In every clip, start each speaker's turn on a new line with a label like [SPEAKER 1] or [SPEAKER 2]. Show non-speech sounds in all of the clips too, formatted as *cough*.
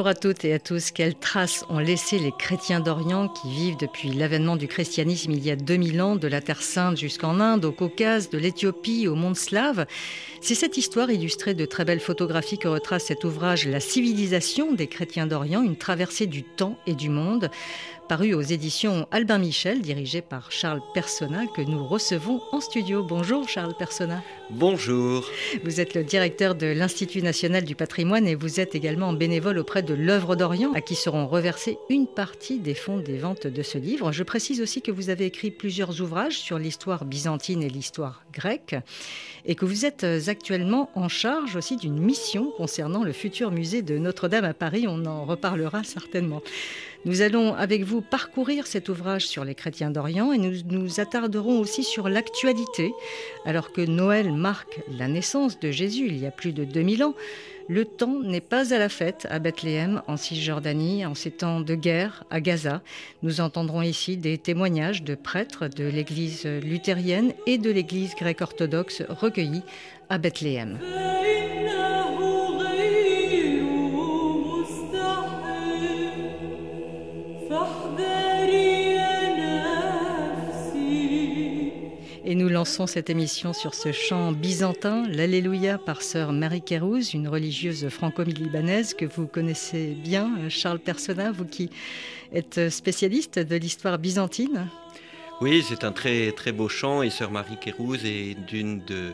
[SPEAKER 1] Bonjour à toutes et à tous. Quelles traces ont laissé les chrétiens d'Orient qui vivent depuis l'avènement du christianisme il y a 2000 ans, de la Terre Sainte jusqu'en Inde, au Caucase, de l'Éthiopie au monde slave? C'est cette histoire illustrée de très belles photographies que retrace cet ouvrage La civilisation des chrétiens d'Orient, une traversée du temps et du monde paru aux éditions Albin Michel, dirigé par Charles Persona, que nous recevons en studio. Bonjour Charles Persona.
[SPEAKER 2] Bonjour.
[SPEAKER 1] Vous êtes le directeur de l'Institut national du patrimoine et vous êtes également bénévole auprès de l'œuvre d'Orient, à qui seront reversés une partie des fonds des ventes de ce livre. Je précise aussi que vous avez écrit plusieurs ouvrages sur l'histoire byzantine et l'histoire grecque, et que vous êtes actuellement en charge aussi d'une mission concernant le futur musée de Notre-Dame à Paris. On en reparlera certainement. Nous allons avec vous parcourir cet ouvrage sur les chrétiens d'Orient et nous nous attarderons aussi sur l'actualité. Alors que Noël marque la naissance de Jésus il y a plus de 2000 ans, le temps n'est pas à la fête à Bethléem, en Cisjordanie, en ces temps de guerre à Gaza. Nous entendrons ici des témoignages de prêtres de l'Église luthérienne et de l'Église grecque orthodoxe recueillis à Bethléem. Et nous lançons cette émission sur ce chant byzantin, l'Alléluia par sœur Marie Kérouz, une religieuse franco-libanaise que vous connaissez bien, Charles Persona, vous qui êtes spécialiste de l'histoire byzantine.
[SPEAKER 2] Oui, c'est un très très beau chant et sœur Marie Kérouz est d'une de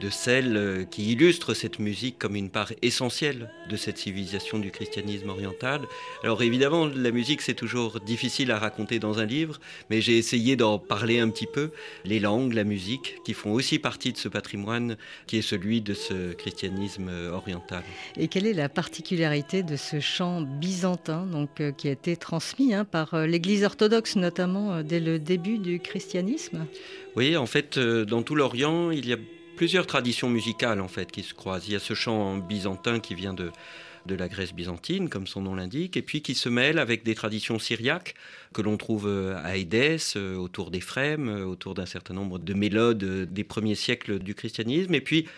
[SPEAKER 2] de celles euh, qui illustrent cette musique comme une part essentielle de cette civilisation du christianisme oriental. Alors évidemment, la musique, c'est toujours difficile à raconter dans un livre, mais j'ai essayé d'en parler un petit peu. Les langues, la musique, qui font aussi partie de ce patrimoine qui est celui de ce christianisme euh, oriental.
[SPEAKER 1] Et quelle est la particularité de ce chant byzantin, donc, euh, qui a été transmis hein, par l'Église orthodoxe, notamment dès le début du christianisme?
[SPEAKER 2] Oui, en fait, dans tout l'Orient, il y a plusieurs traditions musicales en fait qui se croisent. Il y a ce chant byzantin qui vient de, de la Grèce byzantine, comme son nom l'indique, et puis qui se mêle avec des traditions syriaques que l'on trouve euh, à Édesse, euh, autour d'Éphrem, euh, autour d'un certain nombre de mélodes des premiers siècles du christianisme, et puis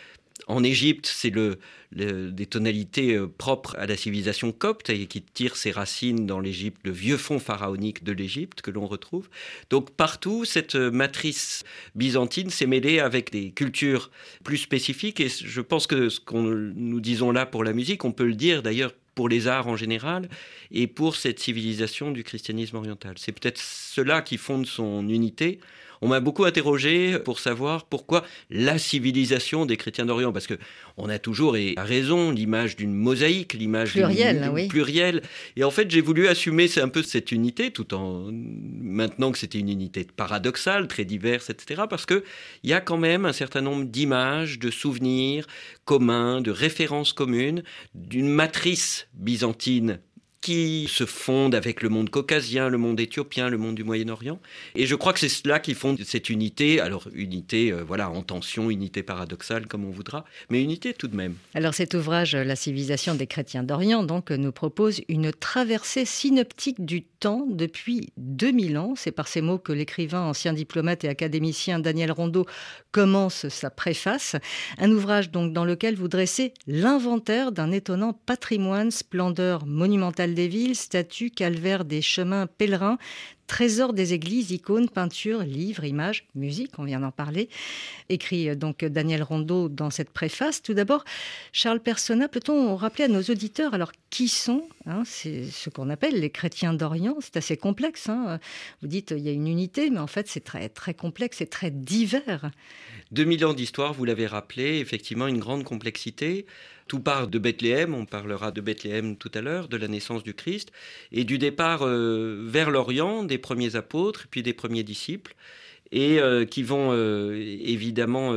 [SPEAKER 2] en Égypte, c'est le, des tonalités euh, propres à la civilisation copte et qui tirent ses racines dans l'Égypte, le vieux fond pharaonique de l'Égypte que l'on retrouve. Donc partout, cette matrice byzantine s'est mêlée avec des cultures plus spécifiques et je pense que ce qu'on nous disons là pour la musique, on peut le dire d'ailleurs pour les arts en général et pour cette civilisation du christianisme oriental. C'est peut-être cela qui fonde son unité on m'a beaucoup interrogé pour savoir pourquoi la civilisation des chrétiens d'Orient, parce que on a toujours, et à raison, l'image d'une mosaïque, l'image
[SPEAKER 1] plurielle, oui.
[SPEAKER 2] plurielle. Et en fait, j'ai voulu assumer un peu cette unité, tout en maintenant que c'était une unité paradoxale, très diverse, etc. Parce que il y a quand même un certain nombre d'images, de souvenirs communs, de références communes, d'une matrice byzantine qui se fonde avec le monde caucasien, le monde éthiopien, le monde du Moyen-Orient. Et je crois que c'est cela qui fonde cette unité. Alors, unité, euh, voilà, en tension, unité paradoxale, comme on voudra, mais unité tout de même.
[SPEAKER 1] Alors, cet ouvrage, La civilisation des chrétiens d'Orient, donc, nous propose une traversée synoptique du depuis 2000 ans. C'est par ces mots que l'écrivain, ancien diplomate et académicien Daniel Rondeau commence sa préface. Un ouvrage, donc, dans lequel vous dressez l'inventaire d'un étonnant patrimoine, splendeur monumentale des villes, statues, calvaires des chemins pèlerins, trésors des églises, icônes, peintures, livres, images, musique, on vient d'en parler. Écrit euh, donc Daniel Rondeau dans cette préface. Tout d'abord, Charles Persona, peut-on rappeler à nos auditeurs alors qui sont hein, C'est ce qu'on appelle les chrétiens d'Orient? C'est assez complexe. Hein. Vous dites il y a une unité, mais en fait c'est très très complexe et très divers.
[SPEAKER 2] 2000 ans d'histoire, vous l'avez rappelé, effectivement une grande complexité. Tout part de Bethléem, on parlera de Bethléem tout à l'heure, de la naissance du Christ, et du départ euh, vers l'Orient des premiers apôtres, puis des premiers disciples. Et qui vont évidemment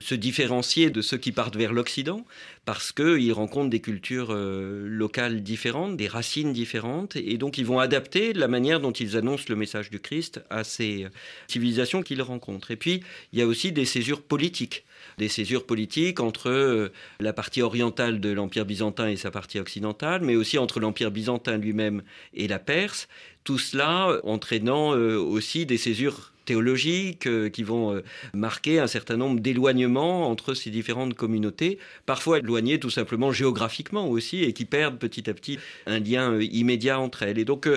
[SPEAKER 2] se différencier de ceux qui partent vers l'Occident parce qu'ils rencontrent des cultures locales différentes, des racines différentes, et donc ils vont adapter la manière dont ils annoncent le message du Christ à ces civilisations qu'ils rencontrent. Et puis, il y a aussi des césures politiques des césures politiques entre euh, la partie orientale de l'Empire byzantin et sa partie occidentale, mais aussi entre l'Empire byzantin lui-même et la Perse. Tout cela entraînant euh, aussi des césures théologiques euh, qui vont marquer un certain nombre d'éloignements entre ces différentes communautés, parfois éloignées tout simplement géographiquement aussi, et qui perdent petit à petit un lien immédiat entre elles. Et donc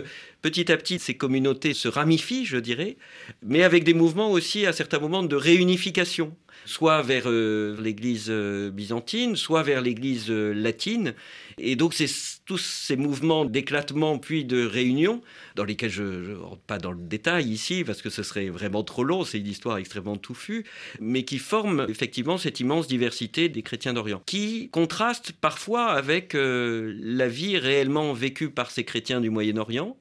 [SPEAKER 2] petit à petit, ces communautés se ramifient, je dirais, mais avec des mouvements aussi à certains moments de réunification soit vers euh, l'Église euh, byzantine, soit vers l'Église euh, latine. Et donc, c'est tous ces mouvements d'éclatement puis de réunion, dans lesquels je ne rentre pas dans le détail ici, parce que ce serait vraiment trop long, c'est une histoire extrêmement touffue, mais qui forment effectivement cette immense diversité des chrétiens d'Orient, qui contraste parfois avec la vie réellement vécue par ces chrétiens du Moyen-Orient,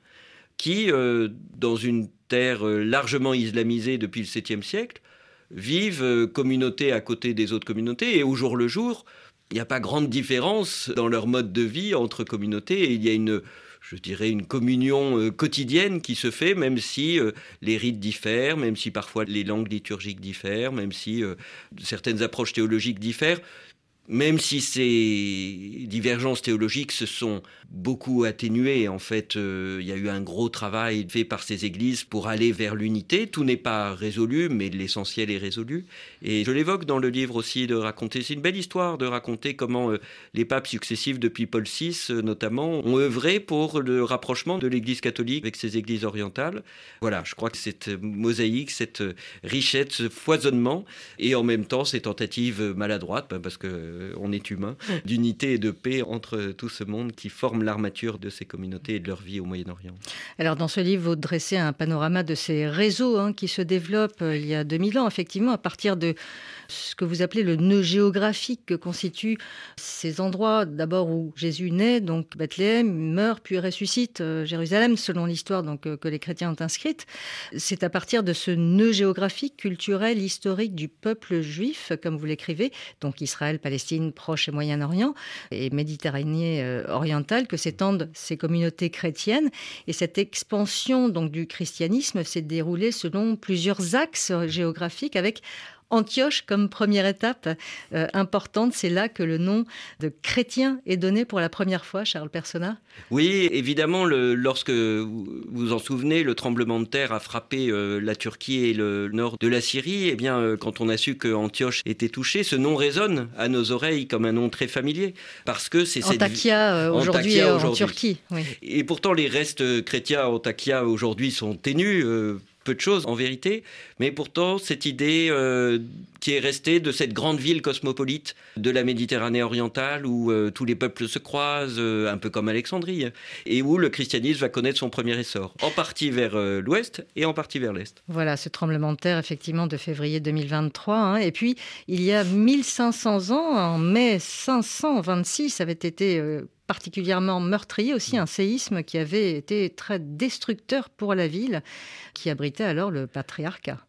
[SPEAKER 2] qui, dans une terre largement islamisée depuis le 7e siècle, vivent euh, communauté à côté des autres communautés et au jour le jour, il n'y a pas grande différence dans leur mode de vie entre communautés et il y a une je dirais, une communion euh, quotidienne qui se fait, même si euh, les rites diffèrent, même si parfois les langues liturgiques diffèrent, même si certaines approches théologiques diffèrent même si ces divergences théologiques se sont beaucoup atténuées, en fait, euh, il y a eu un gros travail fait par ces églises pour aller vers l'unité. Tout n'est pas résolu, mais l'essentiel est résolu. Et je l'évoque dans le livre aussi de raconter, c'est une belle histoire de raconter comment euh, les papes successifs depuis Paul VI, euh, notamment, ont œuvré pour le rapprochement de l'Église catholique avec ces églises orientales. Voilà, je crois que cette mosaïque, cette richesse, ce foisonnement, et en même temps ces tentatives maladroites, ben, parce que on est humain, d'unité et de paix entre tout ce monde qui forme l'armature de ces communautés et de leur vie au Moyen-Orient.
[SPEAKER 1] Alors dans ce livre, vous dressez un panorama de ces réseaux hein, qui se développent euh, il y a 2000 ans, effectivement, à partir de ce que vous appelez le nœud géographique que constituent ces endroits d'abord où Jésus naît, donc Bethléem, meurt, puis ressuscite euh, Jérusalem, selon l'histoire donc que les chrétiens ont inscrite. C'est à partir de ce nœud géographique, culturel, historique du peuple juif, comme vous l'écrivez, donc Israël, Palestine, proche et Moyen-Orient et Méditerranée euh, orientale que s'étendent ces communautés chrétiennes. Et cette expansion donc du christianisme s'est déroulée selon plusieurs axes géographiques avec Antioche comme première étape euh, importante. C'est là que le nom de chrétien est donné pour la première fois, Charles Persona.
[SPEAKER 2] Oui, évidemment, lorsque vous vous en souvenez, le tremblement de terre a frappé euh, la Turquie et le nord de la Syrie. Eh bien, euh, quand on a su que Antioche était touché, ce nom résonne à nos oreilles comme un nom très familier, parce que c'est
[SPEAKER 1] cette Antakya aujourd'hui en Turquie.
[SPEAKER 2] Et pourtant, les restes chrétiens à Antakya aujourd'hui sont ténus peu de choses en vérité, mais pourtant cette idée euh, qui est restée de cette grande ville cosmopolite de la Méditerranée orientale où euh, tous les peuples se croisent, euh, un peu comme Alexandrie, et où le christianisme va connaître son premier essor, en partie vers l'ouest et en partie vers l'est.
[SPEAKER 1] Voilà ce tremblement de terre effectivement de février 2023, hein. et puis il y a 1500 ans, en mai 526, avait été particulièrement meurtrier, aussi un séisme qui avait été très destructeur pour la ville, qui abritait alors le patriarcat.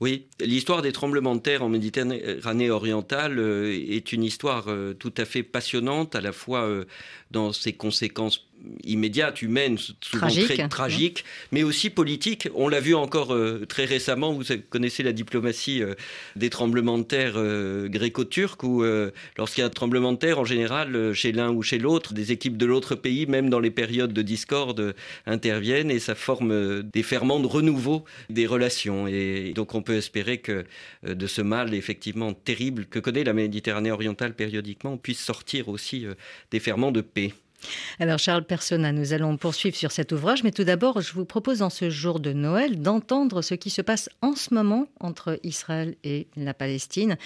[SPEAKER 2] Oui, l'histoire des tremblements de terre en Méditerranée orientale euh, est une histoire euh, tout à fait passionnante, à la fois euh, dans ses conséquences immédiate, humaine, souvent très tragique, mais aussi politique. On l'a vu encore euh, très récemment, vous connaissez la diplomatie euh, des tremblements de terre euh, gréco-turcs, où lorsqu'il y a un tremblement de terre, en général, chez l'un ou chez l'autre, des équipes de l'autre pays, même dans les périodes de discorde, interviennent et ça forme des ferments de renouveau des relations. Et donc on peut espérer que de ce mal effectivement terrible que connaît la Méditerranée orientale périodiquement, on puisse sortir aussi des ferments de paix.
[SPEAKER 1] Alors Charles Persona, nous allons poursuivre sur cet ouvrage, mais tout d'abord, je vous propose en ce jour de Noël d'entendre ce qui se passe en ce moment entre Israël et la Palestine.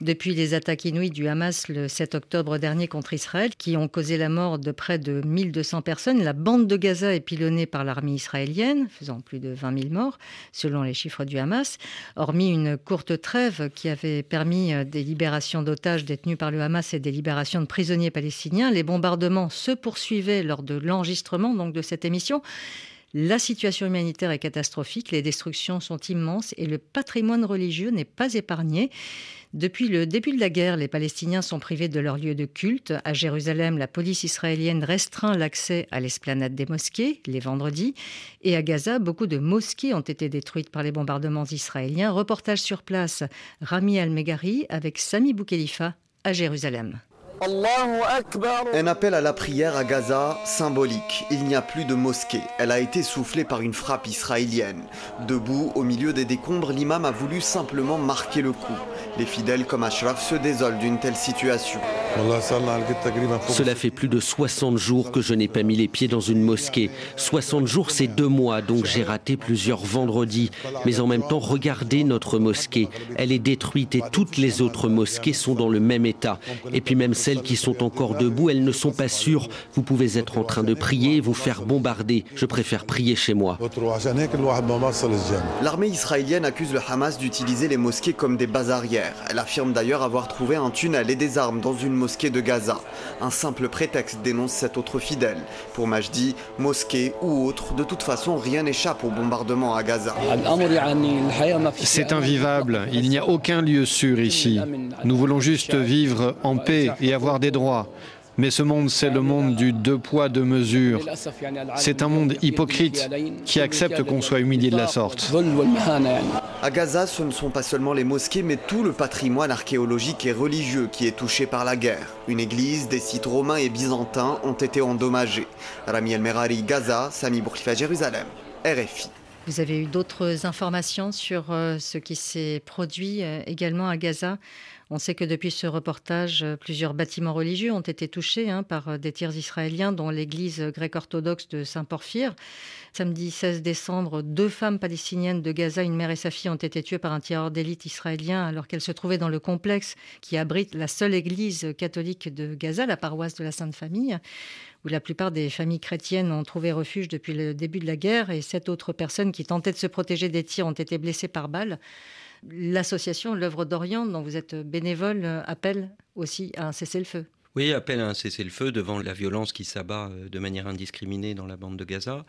[SPEAKER 1] Depuis les attaques inouïes du Hamas le 7 octobre dernier contre Israël, qui ont causé la mort de près de 1200 personnes, la bande de Gaza est pilonnée par l'armée israélienne, faisant plus de 20 000 morts, selon les chiffres du Hamas. Hormis une courte trêve qui avait permis euh, des libérations d'otages détenus par le Hamas et des libérations de prisonniers palestiniens, les bombardements se poursuivait lors de l'enregistrement donc de cette émission. La situation humanitaire est catastrophique, les destructions sont immenses et le patrimoine religieux n'est pas épargné. Depuis le début de la guerre, les Palestiniens sont privés de leur lieu de culte. À Jérusalem, la police israélienne restreint l'accès à l'esplanade des mosquées les vendredis. Et à Gaza, beaucoup de mosquées ont été détruites par les bombardements israéliens. Reportage sur place, Rami Al-Megari avec Sami Boukhelifa à Jérusalem.
[SPEAKER 3] Un appel à la prière à Gaza, symbolique. Il n'y a plus de mosquée. Elle a été soufflée par une frappe israélienne. Debout, au milieu des décombres, l'imam a voulu simplement marquer le coup. Les fidèles comme Ashraf se désolent d'une telle situation.
[SPEAKER 4] Cela fait plus de 60 jours que je n'ai pas mis les pieds dans une mosquée. 60 jours, c'est deux mois, donc j'ai raté plusieurs vendredis. Mais en même temps, regardez notre mosquée. Elle est détruite et toutes les autres mosquées sont dans le même état. Et puis même celles qui sont encore debout, elles ne sont pas sûres. Vous pouvez être en train de prier et vous faire bombarder. Je préfère prier chez moi.
[SPEAKER 3] L'armée israélienne accuse le Hamas d'utiliser les mosquées comme des bases arrières. Elle affirme d'ailleurs avoir trouvé un tunnel et des armes dans une mosquée de Gaza. Un simple prétexte dénonce cet autre fidèle. Pour Majdi, mosquée ou autre, de toute façon rien n'échappe au bombardement à Gaza.
[SPEAKER 5] C'est invivable, il n'y a aucun lieu sûr ici. Nous voulons juste vivre en paix et avoir des droits. Mais ce monde, c'est le monde du deux poids, deux mesures. C'est un monde hypocrite qui accepte qu'on soit humilié de la sorte.
[SPEAKER 3] À Gaza, ce ne sont pas seulement les mosquées, mais tout le patrimoine archéologique et religieux qui est touché par la guerre. Une église, des sites romains et byzantins ont été endommagés. Rami El Merari, Gaza, Sami Bourklifa, Jérusalem, RFI.
[SPEAKER 1] Vous avez eu d'autres informations sur euh, ce qui s'est produit euh, également à Gaza? On sait que depuis ce reportage, euh, plusieurs bâtiments religieux ont été touchés hein, par euh, des tirs israéliens, dont l'église grecque-orthodoxe de Saint-Porphyre. Samedi 16 décembre, deux femmes palestiniennes de Gaza, une mère et sa fille, ont été tuées par un tireur d'élite israélien alors qu'elles se trouvaient dans le complexe qui abrite la seule église catholique de Gaza, la paroisse de la Sainte Famille où la plupart des familles chrétiennes ont trouvé refuge depuis le début de la guerre et sept autres personnes qui tentaient de se protéger des tirs ont été blessées par balles. L'association L'œuvre d'Orient, dont vous êtes bénévole, appelle aussi à un cessez-le-feu.
[SPEAKER 2] Oui, appelle à un cessez-le-feu devant la violence qui s'abat euh, de manière indiscriminée dans la bande de Gaza.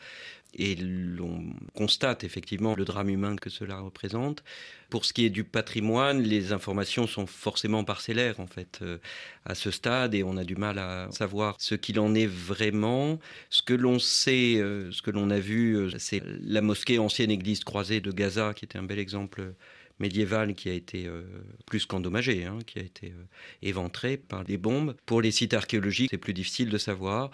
[SPEAKER 2] Et l'on constate effectivement le drame humain que cela représente. Pour ce qui est du patrimoine, les informations sont forcément parcellaires en fait euh, à ce stade et on a du mal à savoir ce qu'il en est vraiment. Ce que l'on sait, euh, ce que l'on a vu, c'est la mosquée ancienne église croisée de Gaza qui était un bel exemple médiévale qui a été euh, plus qu'endommagée, hein, qui a été euh, éventrée par des bombes. Pour les sites archéologiques, c'est plus difficile de savoir.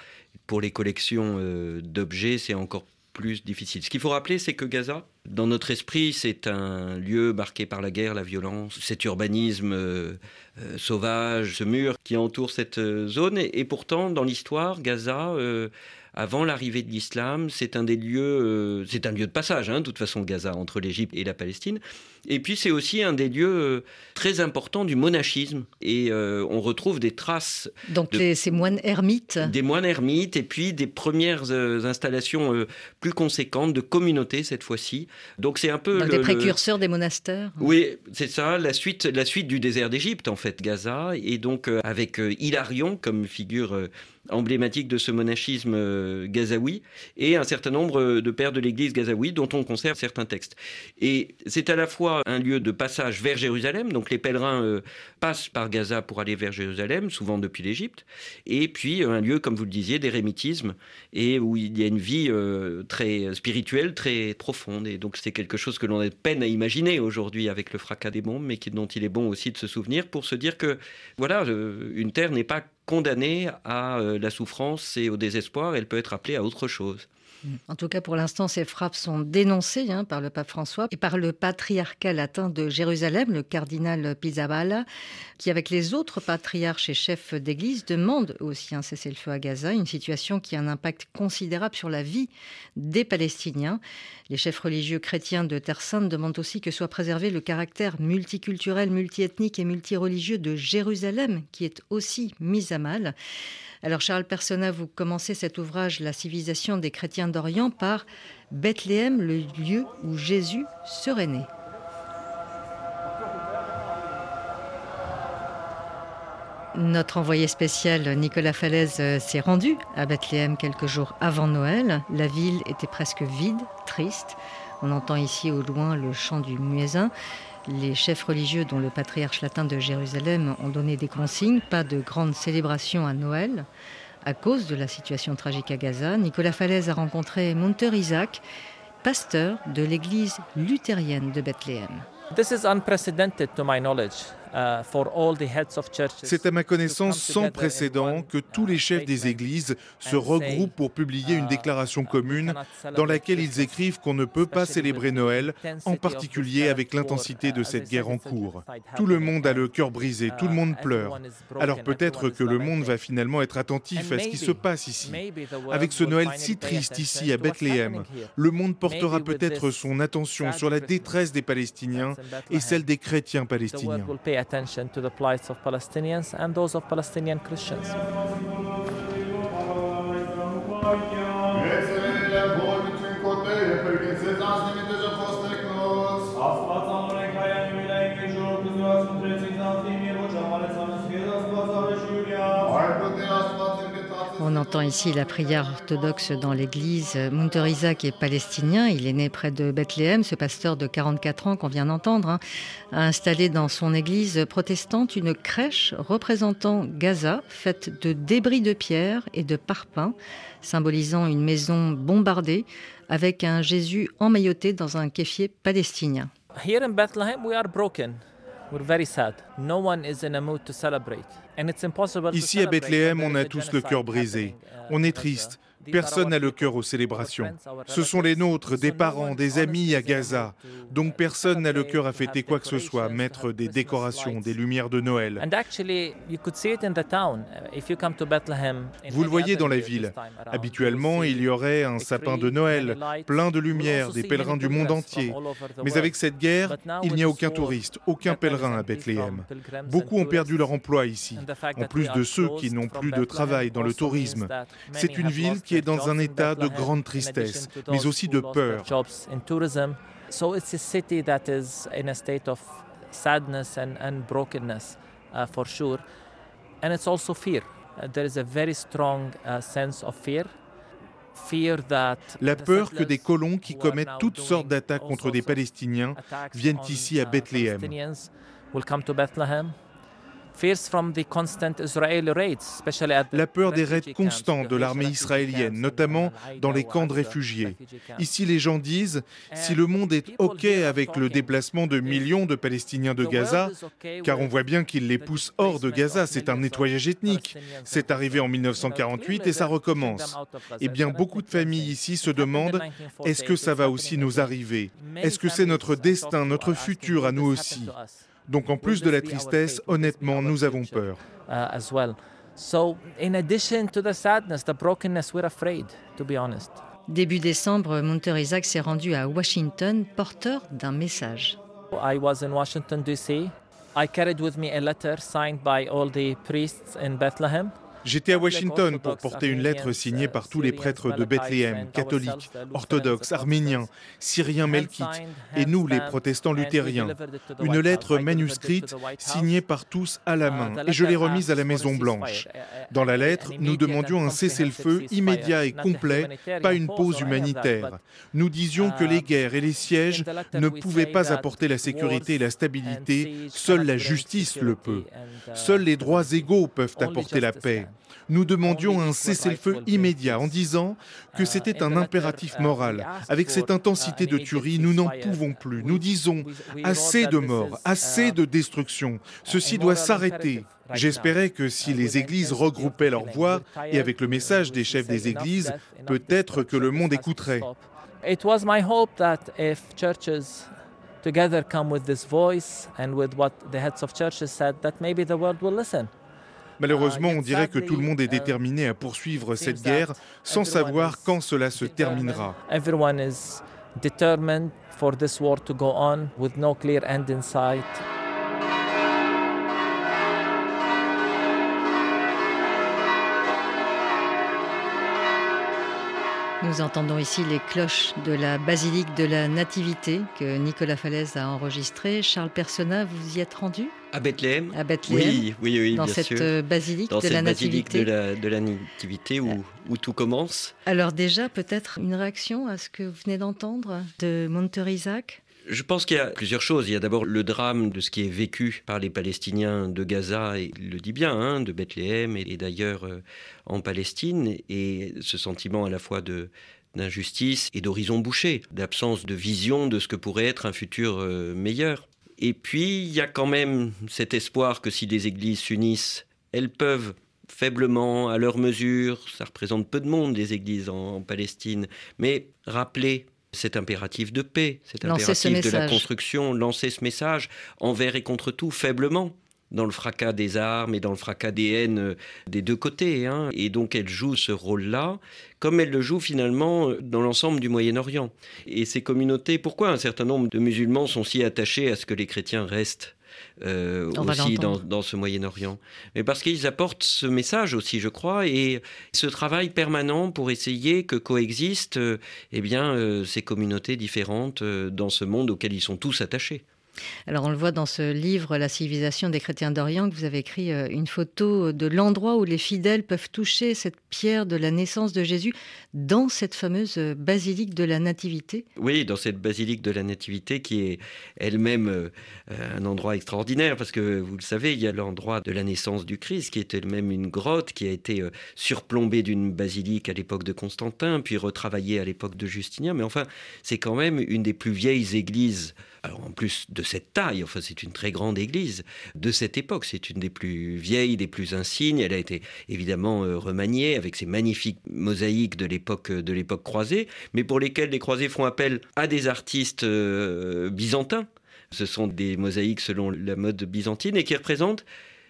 [SPEAKER 2] Pour les collections euh, d'objets, c'est encore plus difficile. Ce qu'il faut rappeler, c'est que Gaza, dans notre esprit, c'est un lieu marqué par la guerre, la violence, cet urbanisme sauvage, ce mur qui entoure cette zone. Et, pourtant, dans l'histoire, Gaza avant l'arrivée de l'islam, c'est un des lieux, c'est un lieu de passage, hein, de toute façon, Gaza, entre l'Égypte et la Palestine. Et puis c'est aussi un des lieux euh, très importants du monachisme. Et euh, on retrouve des traces.
[SPEAKER 1] Donc ces moines ermites.
[SPEAKER 2] Des moines ermites et puis des premières euh, installations plus conséquentes de communautés cette fois-ci. Donc c'est un peu.
[SPEAKER 1] des précurseurs des monastères.
[SPEAKER 2] Oui, c'est ça, la suite, la suite du désert d'Égypte en fait, Gaza. Et donc avec Hilarion comme figure emblématique de ce monachisme gazaoui et un certain nombre de pères de l'église gazaoui dont on conserve certains textes. Et c'est à la fois un lieu de passage vers Jérusalem, donc les pèlerins euh, passent par Gaza pour aller vers Jérusalem, souvent depuis l'Égypte, et puis euh, un lieu, comme vous le disiez, d'érémitisme, et où il y a une vie euh, très spirituelle, très profonde, et donc c'est quelque chose que l'on a peine à imaginer aujourd'hui avec le fracas des bombes, mais dont il est bon aussi de se souvenir pour se dire que, voilà, une terre n'est pas condamnée à la souffrance et au désespoir, elle peut être appelée à autre chose.
[SPEAKER 1] En tout cas, pour l'instant, ces frappes sont dénoncées hein, par le pape François et par le patriarcat latin de Jérusalem, le cardinal Pizzaballa, qui, avec les autres patriarches et chefs d'église, demande aussi un cessez-le-feu à Gaza, une situation qui a un impact considérable sur la vie des Palestiniens. Les chefs religieux chrétiens de Terre Sainte demandent aussi que soit préservé le caractère multiculturel, multiethnique et multireligieux de Jérusalem, qui est aussi mis à mal. Alors Charles Persona, vous commencez cet ouvrage La civilisation des chrétiens d'Orient par Bethléem, le lieu où Jésus serait né. Notre envoyé spécial Nicolas Falaise euh, s'est rendu à Bethléem quelques jours avant Noël. La ville était presque vide, triste. On entend ici au loin le chant du muezzin. Les chefs religieux, dont le patriarche latin de Jérusalem, ont donné des consignes, pas de grandes célébrations à Noël. À cause de la situation tragique à Gaza, Nicolas Falaise a rencontré Munter Isaac, pasteur de l'église luthérienne de Bethléem.
[SPEAKER 6] Uh,
[SPEAKER 7] C'est à ma connaissance sans précédent que tous les chefs des églises se regroupent pour publier une uh, déclaration commune dans laquelle ils écrivent qu'on ne peut pas célébrer Noël, en particulier avec l'intensité de uh, cette guerre en cours. Tout le monde a le cœur brisé, tout le monde pleure. Alors peut-être que le monde va finalement être attentif à ce qui se passe ici. Avec ce Noël si triste ici à Bethléem, le monde portera peut-être son attention sur la détresse des Palestiniens et celle des chrétiens palestiniens
[SPEAKER 6] attention to the plights of Palestinians and those of Palestinian Christians.
[SPEAKER 1] Entend ici la prière orthodoxe dans l'église. Munter Isaac est palestinien, il est né près de Bethléem. Ce pasteur de 44 ans qu'on vient d'entendre hein, a installé dans son église protestante une crèche représentant Gaza, faite de débris de pierre et de parpaings, symbolisant une maison bombardée avec un Jésus emmailloté dans un kéfier palestinien.
[SPEAKER 6] Bethlehem. We're very sad. No one is in a mood to celebrate.
[SPEAKER 7] Ici à Bethléem, on a tous le cœur brisé. On est triste. Personne n'a le cœur aux célébrations. Ce sont les nôtres, des parents, des amis à Gaza. Donc personne n'a le cœur à fêter quoi que ce soit, mettre des décorations, des lumières de Noël. Vous le voyez dans la ville. Habituellement, il y aurait un sapin de Noël, plein de lumières, des pèlerins du monde entier. Mais avec cette guerre, il n'y a aucun touriste, aucun pèlerin à Bethléem. Beaucoup ont perdu leur emploi ici, en plus de ceux qui n'ont plus de travail dans le tourisme. C'est une ville qui est dans un état de grande tristesse, mais aussi de peur.
[SPEAKER 6] So it's a city that is in a state of sadness and, and brokenness uh, for sure. And it's also fear. Uh, there is a very strong uh, sense of fear.
[SPEAKER 7] La peur que des colons qui commettent toutes sortes d'attaques contre des Palestiniens viennent ici à Bethléem. La peur des raids constants de l'armée israélienne, notamment dans les camps de réfugiés. Ici, les gens disent, si le monde est OK avec le déplacement de millions de Palestiniens de Gaza, car on voit bien qu'ils les poussent hors de Gaza, c'est un nettoyage ethnique. C'est arrivé en 1948 et ça recommence. Eh bien, beaucoup de familles ici se demandent, est-ce que ça va aussi nous arriver? Est-ce que c'est notre destin, notre futur à nous aussi? Donc en plus de la tristesse, honnêtement, nous avons peur.
[SPEAKER 1] Début décembre, Munter Isaac s'est rendu à Washington, porteur d'un message.
[SPEAKER 6] I was in Washington D.C. I carried with me a letter signed by all the priests in Bethlehem.
[SPEAKER 7] J'étais à Washington pour porter une lettre signée par tous les prêtres de Bethléem, catholiques, orthodoxes, arméniens, syriens melkites, et nous, les protestants luthériens. Une lettre manuscrite signée par tous à la main, et je l'ai remise à la Maison Blanche. Dans la lettre, nous demandions un cessez-le-feu immédiat et complet, pas une pause humanitaire. Nous disions que les guerres et les sièges ne pouvaient pas apporter la sécurité et la stabilité, seule la justice le peut. Seuls les droits égaux peuvent apporter la paix nous demandions un cessez-le-feu immédiat en disant que c'était un impératif moral. Avec cette intensité de tuerie, nous n'en pouvons plus. Nous disons assez de morts, assez de destruction. Ceci doit s'arrêter. J'espérais que si les églises regroupaient leurs voix et avec le message des chefs des églises, peut-être que le monde écouterait.
[SPEAKER 6] It was my hope that if churches together come with this voice and with what the heads of churches said, that maybe the world will listen.
[SPEAKER 7] Malheureusement, on dirait que tout le monde est déterminé à poursuivre cette guerre sans savoir quand cela se terminera.
[SPEAKER 6] Everyone is determined for this war to go on with no clear end in sight.
[SPEAKER 1] Nous entendons ici les cloches de la basilique de la Nativité que Nicolas Falaise a enregistré. Charles Persona, vous y êtes rendu?
[SPEAKER 2] À Bethléem
[SPEAKER 1] À Bethléem
[SPEAKER 2] Oui, oui, oui
[SPEAKER 1] dans cette euh, basilique de la Nativité.
[SPEAKER 2] de la, de la Nativité où, où, tout commence.
[SPEAKER 1] Alors déjà, peut-être une réaction à ce que vous venez d'entendre de Monter Isaac?
[SPEAKER 2] Je pense qu'il y a plusieurs choses. Il y a d'abord le drame de ce qui est vécu par les Palestiniens de Gaza, et il le dit bien, hein, de Bethléem et, d'ailleurs euh, en Palestine, et ce sentiment à la fois de d'injustice et d'horizon bouché, d'absence de vision de ce que pourrait être un futur euh, meilleur. Et puis, il y a quand même cet espoir que si les églises s'unissent, elles peuvent faiblement, à leur mesure, ça représente peu de monde, les églises en Palestine, mais rappeler cet impératif de paix, cet impératif de la construction, lancer ce message envers et contre tout, faiblement dans le fracas des armes et dans le fracas des haines euh, des deux côtés. Hein. Et donc elle joue ce rôle-là, comme elle le joue finalement dans l'ensemble du Moyen-Orient. Et ces communautés, pourquoi un certain nombre de musulmans sont si attachés à ce que les chrétiens restent euh, aussi dans, ce Moyen-Orient? Mais parce qu'ils apportent ce message aussi, je crois, et ce travail permanent pour essayer que coexistent euh, eh bien, euh, ces communautés différentes dans ce monde auquel ils sont tous attachés.
[SPEAKER 1] Alors on le voit dans ce livre La civilisation des chrétiens d'Orient que vous avez écrit euh, une photo de l'endroit où les fidèles peuvent toucher cette pierre de la naissance de Jésus dans cette fameuse euh, basilique de la Nativité.
[SPEAKER 2] Oui, dans cette basilique de la Nativité qui est elle-même euh, un endroit extraordinaire parce que vous le savez, il y a l'endroit de la naissance du Christ qui est elle-même une grotte qui a été surplombée d'une basilique à l'époque de Constantin puis retravaillée à l'époque de Justinien. Mais enfin, c'est quand même une des plus vieilles églises en plus de cette taille, enfin c'est une très grande église de cette époque, c'est une des plus vieilles, des plus insignes, elle a été évidemment euh, remaniée avec ces magnifiques mosaïques de l'époque de l'époque croisée, mais pour lesquelles les croisés font appel à des artistes euh, byzantins. Ce sont des mosaïques selon la mode byzantine et qui représentent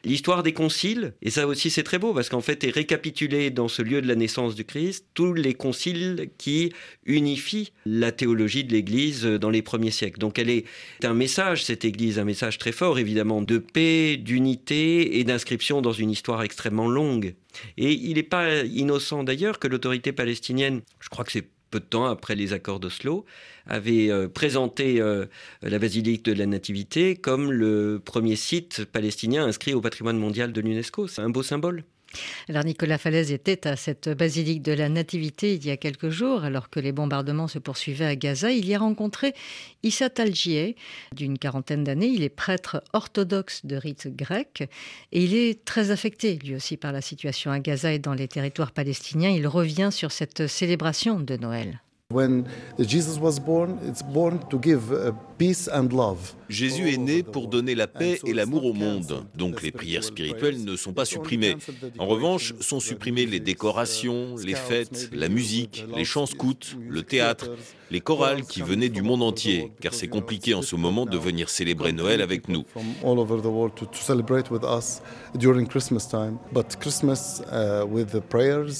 [SPEAKER 2] L'histoire des conciles, et ça aussi c'est très beau parce qu'en fait est récapitulé dans ce lieu de la naissance du Christ tous les conciles qui unifient la théologie de l'Église dans les premiers siècles. Donc elle est un message, cette Église, un message très fort évidemment de paix, d'unité et d'inscription dans une histoire extrêmement longue. Et il n'est pas innocent d'ailleurs que l'autorité palestinienne, je crois que c'est peu de temps après les accords d'Oslo, avait euh, présenté euh, la basilique de la Nativité comme le premier site palestinien inscrit au patrimoine mondial de l'UNESCO. C'est un beau symbole.
[SPEAKER 1] Alors Nicolas Falaise était à cette basilique de la Nativité il y a quelques jours, alors que les bombardements se poursuivaient à Gaza. Il y a rencontré Issa Talgier, d'une quarantaine d'années. Il est prêtre orthodoxe de rite grec et il est très affecté, lui aussi, par la situation à Gaza et dans les territoires palestiniens. Il revient sur cette célébration de Noël.
[SPEAKER 8] Jésus est né pour donner la paix et l'amour au monde, donc les prières spirituelles ne sont pas supprimées. En revanche, sont supprimées les décorations, les fêtes, la musique, les chants scouts, le théâtre, les chorales qui venaient du monde entier, car c'est compliqué en ce moment de venir célébrer Noël avec nous.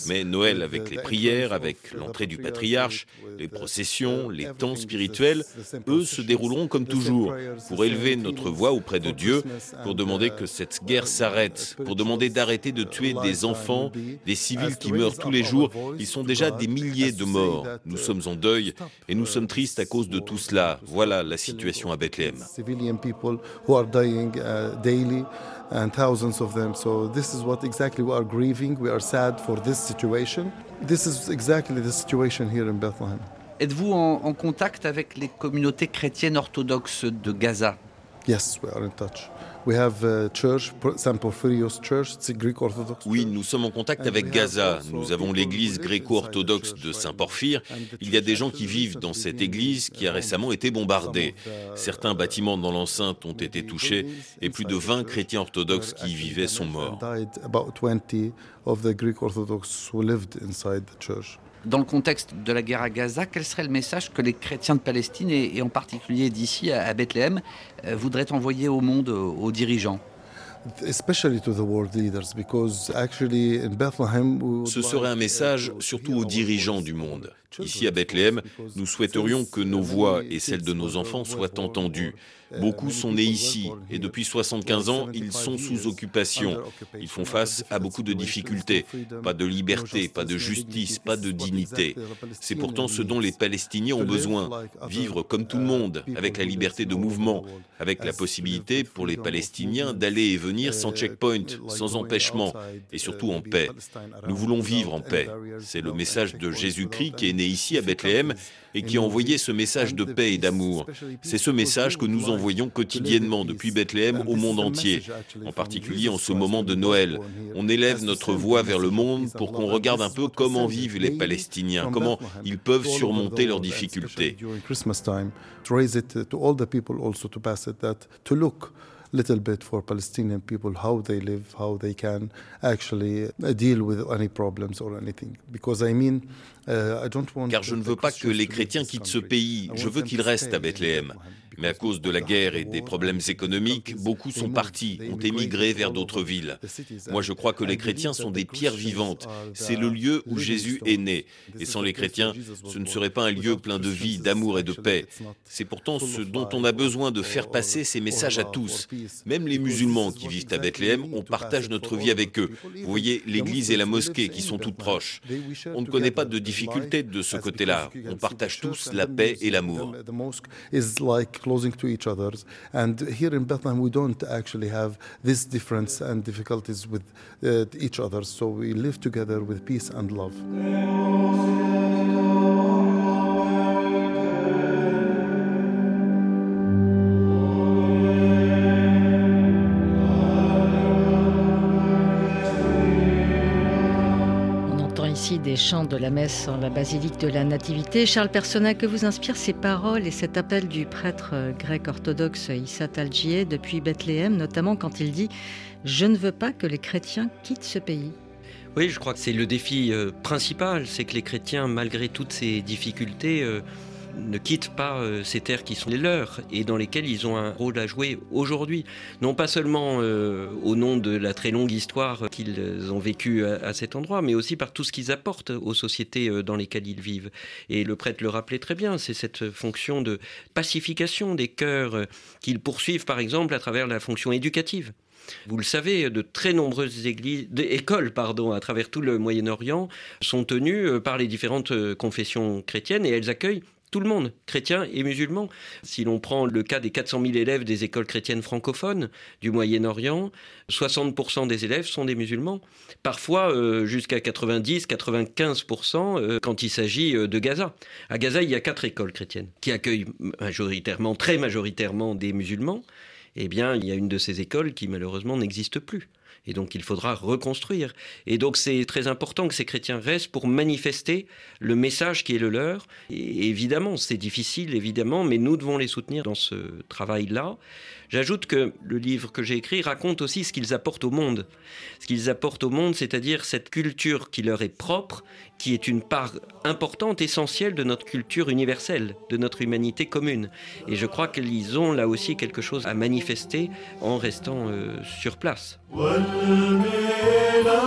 [SPEAKER 8] Mais Noël avec les prières, avec l'entrée du patriarche, les processions, les temps spirituels, eux se dérouleront comme toujours, pour élever notre voix auprès de Dieu, pour demander que cette guerre s'arrête, pour demander d'arrêter de tuer des enfants, des civils qui meurent tous les jours. Ils sont déjà des milliers de morts. Nous sommes en deuil et nous sommes tristes à cause de tout cela. Voilà la situation à Bethléem. and thousands of them. So this is what exactly we are grieving. We are sad for this situation. This is exactly the situation here in Bethlehem.
[SPEAKER 9] Êtes-vous en, en contact avec les communautés chrétiennes orthodoxes de Gaza?
[SPEAKER 8] Yes, we are in touch. Oui, nous sommes en contact avec Gaza. Nous avons l'église gréco-orthodoxe de Saint-Porphyre. Il y a des gens qui vivent dans cette église qui a récemment été bombardée. Certains bâtiments dans l'enceinte ont été touchés et plus de 20 chrétiens orthodoxes qui y vivaient sont morts.
[SPEAKER 9] Dans le contexte de la guerre à Gaza, quel serait le message que les chrétiens de Palestine, et, en particulier d'ici à Bethléem, euh, voudraient envoyer au monde, aux dirigeants?
[SPEAKER 8] Ce serait un message surtout aux dirigeants du monde. Ici à Bethléem, nous souhaiterions que nos voix et celles de nos enfants soient entendues. Beaucoup sont nés ici et depuis 75 ans, ils sont sous occupation. Ils font face à beaucoup de difficultés. Pas de liberté, pas de justice, pas de dignité. C'est pourtant ce dont les Palestiniens ont besoin. Vivre comme tout le monde, avec la liberté de mouvement, avec la possibilité pour les Palestiniens d'aller et venir sans checkpoint, sans empêchement et surtout en paix. Nous voulons vivre en paix. C'est le message de Jésus-Christ qui est né ici à Bethléem et qui a envoyé ce message de paix et d'amour. C'est ce message que nous envoyons quotidiennement depuis Bethléem au monde entier, en particulier en ce moment de Noël. On élève notre voix vers le monde pour qu'on regarde un peu comment vivent les Palestiniens, comment ils peuvent surmonter leurs difficultés.
[SPEAKER 10] Little bit for Palestinian people how they live, how they can actually uh, deal with any problems or anything. Because I mean,
[SPEAKER 8] uh, I don't want Car je ne veux pas que les chrétiens quittent ce pays, je veux qu'ils restent à Bethléem. Mais à cause de la guerre et des problèmes économiques, beaucoup sont partis, ont émigré vers d'autres villes. Moi, je crois que les chrétiens sont des pierres vivantes. C'est le lieu où Jésus est né. Et sans les chrétiens, ce ne serait pas un lieu plein de vie, d'amour et de paix. C'est pourtant ce dont on a besoin de faire passer ces messages à tous. Même les musulmans qui vivent à Bethléem, on partage notre vie avec eux. Vous voyez l'église et la mosquée qui sont toutes proches. On ne connaît pas de difficultés de ce côté-là. On partage tous la paix et l'amour.
[SPEAKER 10] Closing to each other. And here in Bethlehem, we don't actually have this difference and difficulties with uh, each other. So we live together with peace and love.
[SPEAKER 1] Chants de la messe en la basilique de la Nativité. Charles Persona, que vous inspirent ces paroles et cet appel du prêtre grec orthodoxe Issa Talgier depuis Bethléem, notamment quand il dit Je ne veux pas que les chrétiens quittent ce pays
[SPEAKER 2] oui, je crois que c'est le défi euh, principal, c'est que les chrétiens, malgré toutes ces difficultés, euh, ne quittent pas euh, ces terres qui sont les leurs et dans lesquelles ils ont un rôle à jouer aujourd'hui. Non pas seulement euh, au nom de la très longue histoire qu'ils ont vécue à, cet endroit, mais aussi par tout ce qu'ils apportent aux sociétés euh, dans lesquelles ils vivent. Et le prêtre le rappelait très bien, c'est cette fonction de pacification des cœurs qu'ils poursuivent par exemple à travers la fonction éducative. Vous le savez, de très nombreuses églises, écoles pardon, à travers tout le Moyen-Orient sont tenues par les différentes confessions chrétiennes et elles accueillent tout le monde, chrétiens et musulmans. Si l'on prend le cas des 400 000 élèves des écoles chrétiennes francophones du Moyen-Orient, 60% des élèves sont des musulmans. Parfois euh, jusqu'à 90-95% euh, quand il s'agit euh, de Gaza. À Gaza, il y a quatre écoles chrétiennes qui accueillent majoritairement, très majoritairement des musulmans. Eh bien, il y a une de ces écoles qui malheureusement n'existe plus. Et donc il faudra reconstruire. Et donc c'est très important que ces chrétiens restent pour manifester le message qui est le leur. Évidemment, c'est difficile, évidemment, mais nous devons les soutenir dans ce travail-là. J'ajoute que le livre que j'ai écrit raconte aussi ce qu'ils apportent au monde. Ce qu'ils apportent au monde, c'est-à-dire cette culture qui leur est propre, qui est une part importante, essentielle de notre culture universelle, de notre humanité commune. Et je crois qu'ils ont là aussi quelque chose à manifester en restant euh, sur place.
[SPEAKER 1] قلبي لا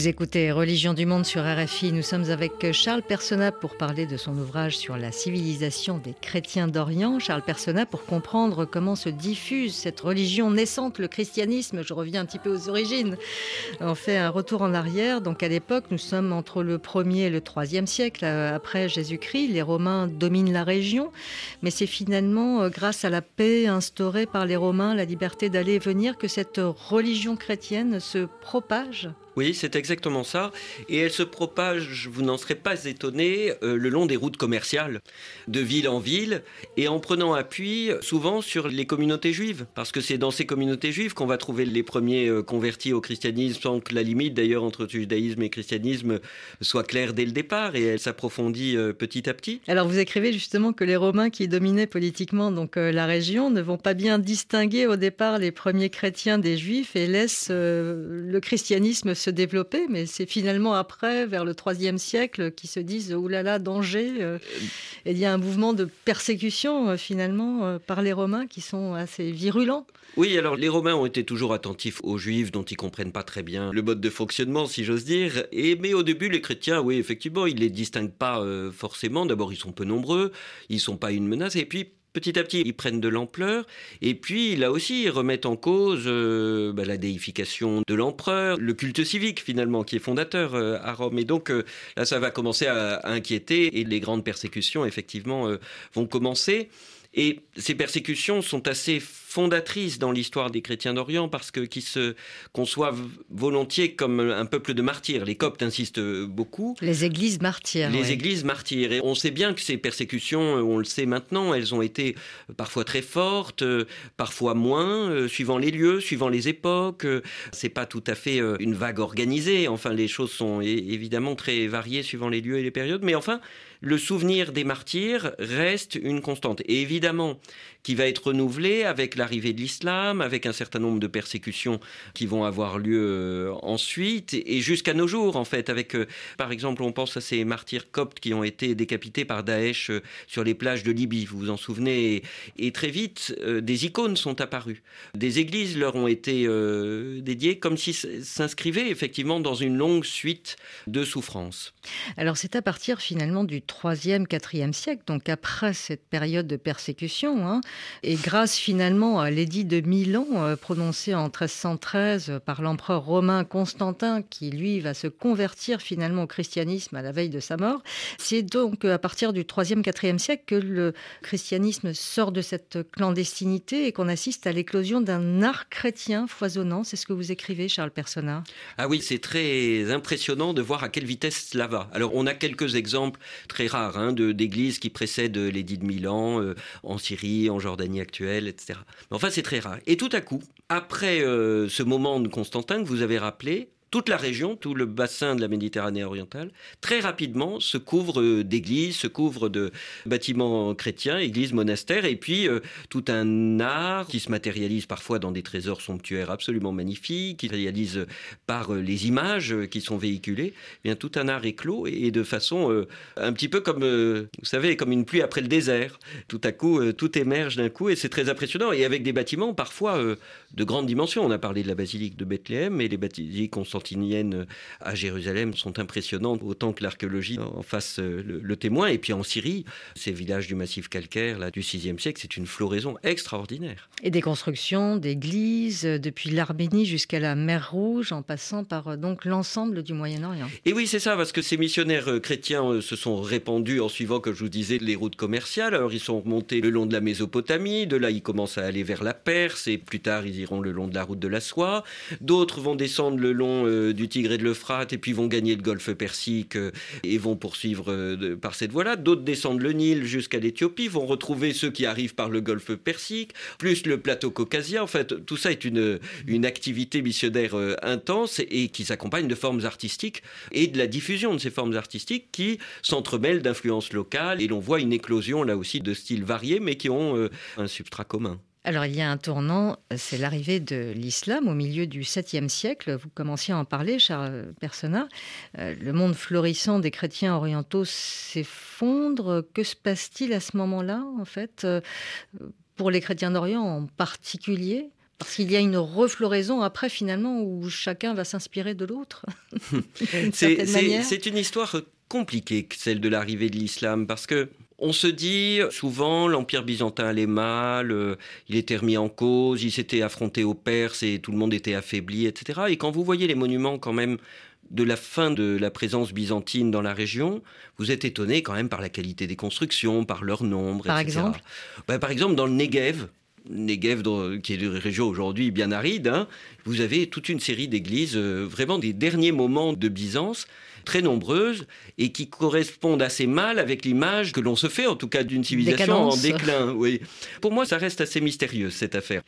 [SPEAKER 1] Vous écoutez Religion du Monde sur RFI. Nous sommes avec Charles Persona pour parler de son ouvrage sur la civilisation des chrétiens d'Orient. Charles Persona pour comprendre comment se diffuse cette religion naissante, le christianisme. Je reviens un petit peu aux origines. On fait un retour en arrière. Donc à l'époque, nous sommes entre le 1er et le 3e siècle euh, après Jésus-Christ. Les Romains dominent la région. Mais c'est finalement euh, grâce à la paix instaurée par les Romains, la liberté d'aller et venir, que cette religion chrétienne se propage
[SPEAKER 2] Oui, c'est exactement ça. Et elle se propage, vous n'en serez pas étonné, euh, le long des routes commerciales, de ville en ville, et en prenant appui souvent sur les communautés juives. Parce que c'est dans ces communautés juives qu'on va trouver les premiers euh, convertis au christianisme, sans que la limite d'ailleurs entre judaïsme et christianisme soit claire dès le départ, et elle s'approfondit euh, petit à petit.
[SPEAKER 1] Alors vous écrivez justement que les Romains qui dominaient politiquement donc la région ne vont pas bien distinguer au départ les premiers chrétiens des juifs et laissent le christianisme se développer, mais c'est finalement après, vers le IIIe siècle, qui se disent oh là là, danger. Euh, il y a un mouvement de persécution euh, finalement euh, par les Romains qui sont assez virulents.
[SPEAKER 2] Oui, alors les Romains ont été toujours attentifs aux Juifs dont ils comprennent pas très bien le mode de fonctionnement, si j'ose dire. Et mais au début, les chrétiens, oui, effectivement, ils les distinguent pas forcément. D'abord, ils sont peu nombreux, ils sont pas une menace, et puis petit à petit, ils prennent de l'ampleur. Et puis, là aussi, ils remettent en cause euh, bah, la déification de l'empereur, le culte civique, finalement, qui est fondateur euh, à Rome. Et donc, euh, là, ça va commencer à, inquiéter et les grandes persécutions, effectivement, vont commencer. Et ces persécutions sont assez fondatrices dans l'histoire des chrétiens d'Orient parce que qui se conçoivent volontiers comme un peuple de martyrs. Les Coptes insistent beaucoup.
[SPEAKER 1] Les églises martyrs.
[SPEAKER 2] Les églises martyrs. Et on sait bien que ces persécutions, on le sait maintenant, elles ont été parfois très fortes, parfois moins, euh, suivant les lieux, suivant les époques. C'est pas tout à fait euh, une vague organisée. Enfin, les choses sont évidemment très variées suivant les lieux et les périodes. Mais enfin, le souvenir des martyrs reste une constante. Et évidemment, qui va être renouvelé avec l'arrivée de l'islam, avec un certain nombre de persécutions qui vont avoir lieu euh, ensuite, et jusqu'à nos jours, en fait, avec, euh, par exemple, on pense à ces martyrs coptes qui ont été décapités par Daesh euh, sur les plages de Libye, vous vous en souvenez, et, très vite, des icônes sont apparues. Des églises leur ont été dédiées comme si s'inscrivaient effectivement dans une longue suite de souffrances.
[SPEAKER 1] Alors c'est à partir finalement du 3e, 4e siècle, donc après cette période de persécution, hein, et grâce finalement à l'édit de Milan euh, prononcé en 1313 par l'empereur romain Constantin, qui lui va se convertir finalement au christianisme à la veille de sa mort, c'est donc à partir du 3e, 4e siècle que le christianisme sort de cette clandestinité et qu'on assiste à l'éclosion d'un art chrétien foisonnant. C'est ce que vous écrivez, Charles Persona.
[SPEAKER 2] Ah oui, c'est très impressionnant de voir à quelle vitesse cela va. Alors on a quelques exemples très rares hein, d'églises qui précèdent l'édit de Milan euh, en Syrie, en Jordanie actuelle, etc. Enfin, c'est très rare. Et tout à coup, après euh, ce moment de Constantin que vous avez rappelé, toute la région, tout le bassin de la Méditerranée orientale, très rapidement se couvre euh, d'églises, se couvre de bâtiments chrétiens, églises, monastères, et puis euh, tout un art qui se matérialise parfois dans des trésors somptuaires absolument magnifiques, qui se réalise par euh, les images qui sont véhiculées. Eh bien tout un art éclos et de façon un petit peu comme, vous savez, comme une pluie après le désert. Tout à coup, tout émerge d'un coup et c'est très impressionnant. Et avec des bâtiments parfois de grande dimension. On a parlé de la basilique de Bethléem, mais les basiliques constantiniennes à Jérusalem sont impressionnantes, autant que l'archéologie en fasse euh, le, témoin. Et puis en Syrie, ces villages du massif calcaire là, du VIe siècle, c'est une floraison extraordinaire.
[SPEAKER 1] Et des constructions d'églises, euh, depuis l'Arménie jusqu'à la mer Rouge, en passant par euh, donc l'ensemble du Moyen-Orient.
[SPEAKER 2] Et oui, c'est ça, parce que ces missionnaires chrétiens se sont répandus en suivant, comme je vous disais, les routes commerciales. Alors ils sont remontés le long de la Mésopotamie, de là ils commencent à aller vers la Perse, et plus tard ils iront le long de la route de la soie, d'autres vont descendre le long euh, du Tigre et de l'Euphrate et puis vont gagner le golfe Persique euh, et vont poursuivre euh, par cette voie-là, d'autres descendent le Nil jusqu'à l'Éthiopie, vont retrouver ceux qui arrivent par le golfe Persique, plus le plateau caucasien. En fait, tout ça est une, une activité missionnaire intense et qui s'accompagne de formes artistiques et de la diffusion de ces formes artistiques qui s'entremêlent d'influences locales et l'on voit une éclosion là aussi de styles variés mais qui ont un substrat commun.
[SPEAKER 1] Alors il y a un tournant, c'est l'arrivée de l'islam au milieu du 7e siècle. Vous commenciez à en parler, Charles Persona. Euh, le monde florissant des chrétiens orientaux s'effondre. Que se passe-t-il à ce moment-là, en fait, euh, pour les chrétiens d'Orient en particulier? Parce qu'il y a une refloraison après finalement où chacun va s'inspirer de l'autre. *laughs*
[SPEAKER 2] c'est une histoire compliquée, celle de l'arrivée de l'islam, parce que on se dit souvent l'Empire byzantin allait mal, euh, il était remis en cause, il s'était affronté aux Perses et tout le monde était affaibli, etc. Et quand vous voyez les monuments quand même de la fin de la présence byzantine dans la région, vous êtes étonné quand même par la qualité des constructions, par leur nombre,
[SPEAKER 1] par Exemple?
[SPEAKER 2] Bah, par exemple, dans le Negev, Negev, qui est une région aujourd'hui bien aride, hein, vous avez toute une série d'églises, euh, vraiment des derniers moments de Byzance, très nombreuses, et qui correspondent assez mal avec l'image que l'on se fait, en tout cas, d'une civilisation en déclin. Oui. Pour moi, ça reste assez mystérieux, cette affaire.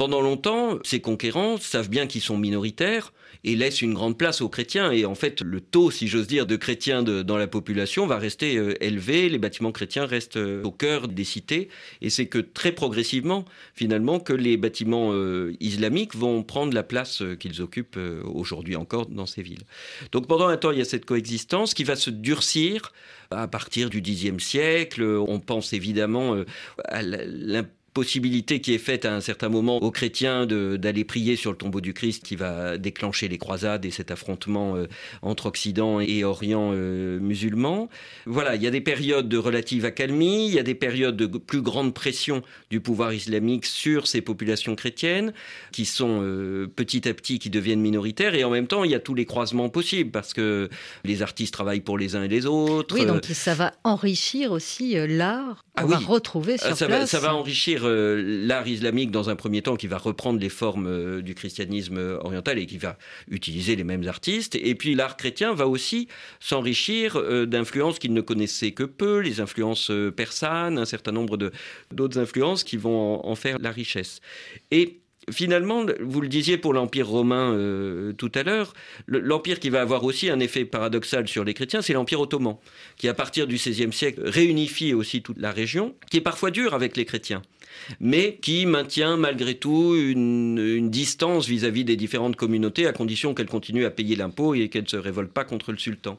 [SPEAKER 2] Pendant longtemps, ces conquérants savent bien qu'ils sont minoritaires et laissent une grande place aux chrétiens. Et en fait, le taux, si j'ose dire, de chrétiens dans la population va rester euh, élevé. Les bâtiments chrétiens restent euh, au cœur des cités. Et c'est que très progressivement, finalement, que les bâtiments euh, islamiques vont prendre la place qu'ils occupent aujourd'hui encore dans ces villes. Donc pendant un temps, il y a cette coexistence qui va se durcir à partir du Xe siècle. On pense évidemment à l'importance possibilité qui est faite à un certain moment aux chrétiens d'aller prier sur le tombeau du Christ qui va déclencher les croisades et cet affrontement euh, entre Occident et Orient euh, musulman. Voilà, il y a des périodes de relative accalmie, il y a des périodes de plus grande pression du pouvoir islamique sur ces populations chrétiennes qui sont euh, petit à petit qui deviennent minoritaires et en même temps il y a tous les croisements possibles parce que les artistes travaillent pour les uns et les autres.
[SPEAKER 1] Oui, donc ça va enrichir aussi l'art. Ah retrouver sur
[SPEAKER 2] ça
[SPEAKER 1] place.
[SPEAKER 2] Va, ça va enrichir euh, l'art islamique dans un premier temps qui va reprendre les formes euh, du christianisme oriental et qui va utiliser les mêmes artistes. Et puis l'art chrétien va aussi s'enrichir euh, d'influences qu'il ne connaissait que peu, les influences persanes, un certain nombre d'autres influences qui vont en, faire la richesse. Et finalement, vous le disiez pour l'Empire romain tout à l'heure, l'Empire qui va avoir aussi un effet paradoxal sur les chrétiens, c'est l'Empire ottoman, qui à partir du XVIe siècle réunifie aussi toute la région, qui est parfois dur avec les chrétiens mais qui maintient malgré tout une, distance vis-à-vis des différentes communautés à condition qu'elles continuent à payer l'impôt et qu'elles ne se révoltent pas contre le sultan.